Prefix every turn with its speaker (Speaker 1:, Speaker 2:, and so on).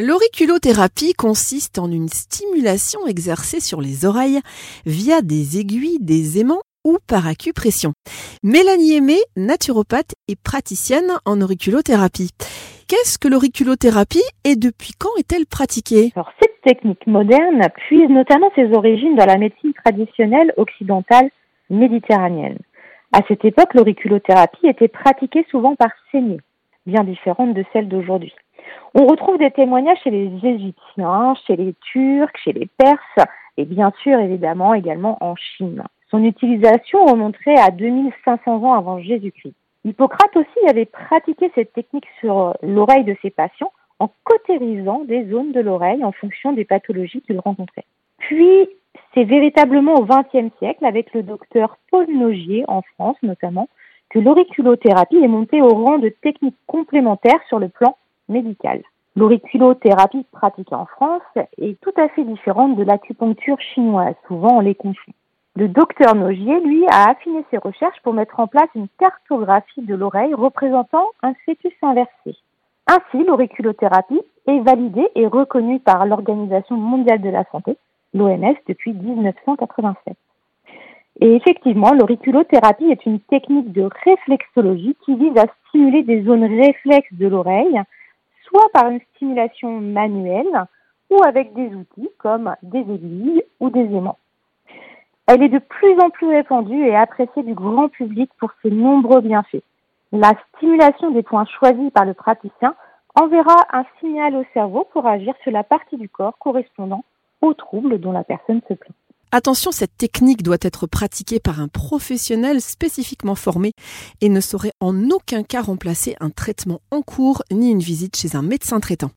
Speaker 1: L'auriculothérapie consiste en une stimulation exercée sur les oreilles via des aiguilles, des aimants ou par acupression. Mélanie Aimé, naturopathe et praticienne en auriculothérapie. Qu'est-ce que l'auriculothérapie et depuis quand est-elle pratiquée?
Speaker 2: Alors, cette technique moderne puise notamment ses origines dans la médecine traditionnelle occidentale méditerranéenne. À cette époque, l'auriculothérapie était pratiquée souvent par saignée, bien différente de celle d'aujourd'hui. On retrouve des témoignages chez les Égyptiens, chez les Turcs, chez les Perses et bien sûr évidemment également en Chine. Son utilisation remonterait à 2500 ans avant Jésus-Christ. Hippocrate aussi avait pratiqué cette technique sur l'oreille de ses patients en cautérisant des zones de l'oreille en fonction des pathologies qu'il rencontrait. Puis, c'est véritablement au XXe siècle, avec le docteur Paul Nogier en France notamment, que l'auriculothérapie est montée au rang de technique complémentaire sur le plan L'auriculothérapie pratiquée en France est tout à fait différente de l'acupuncture chinoise. Souvent, on les confond. Le docteur Nogier, lui, a affiné ses recherches pour mettre en place une cartographie de l'oreille représentant un fœtus inversé. Ainsi, l'auriculothérapie est validée et reconnue par l'Organisation mondiale de la santé, l'OMS, depuis 1987. Et effectivement, l'auriculothérapie est une technique de réflexologie qui vise à stimuler des zones réflexes de l'oreille soit par une stimulation manuelle ou avec des outils comme des aiguilles ou des aimants. Elle est de plus en plus répandue et appréciée du grand public pour ses nombreux bienfaits. La stimulation des points choisis par le praticien enverra un signal au cerveau pour agir sur la partie du corps correspondant au trouble dont la personne se plaint.
Speaker 1: Attention, cette technique doit être pratiquée par un professionnel spécifiquement formé et ne saurait en aucun cas remplacer un traitement en cours ni une visite chez un médecin traitant.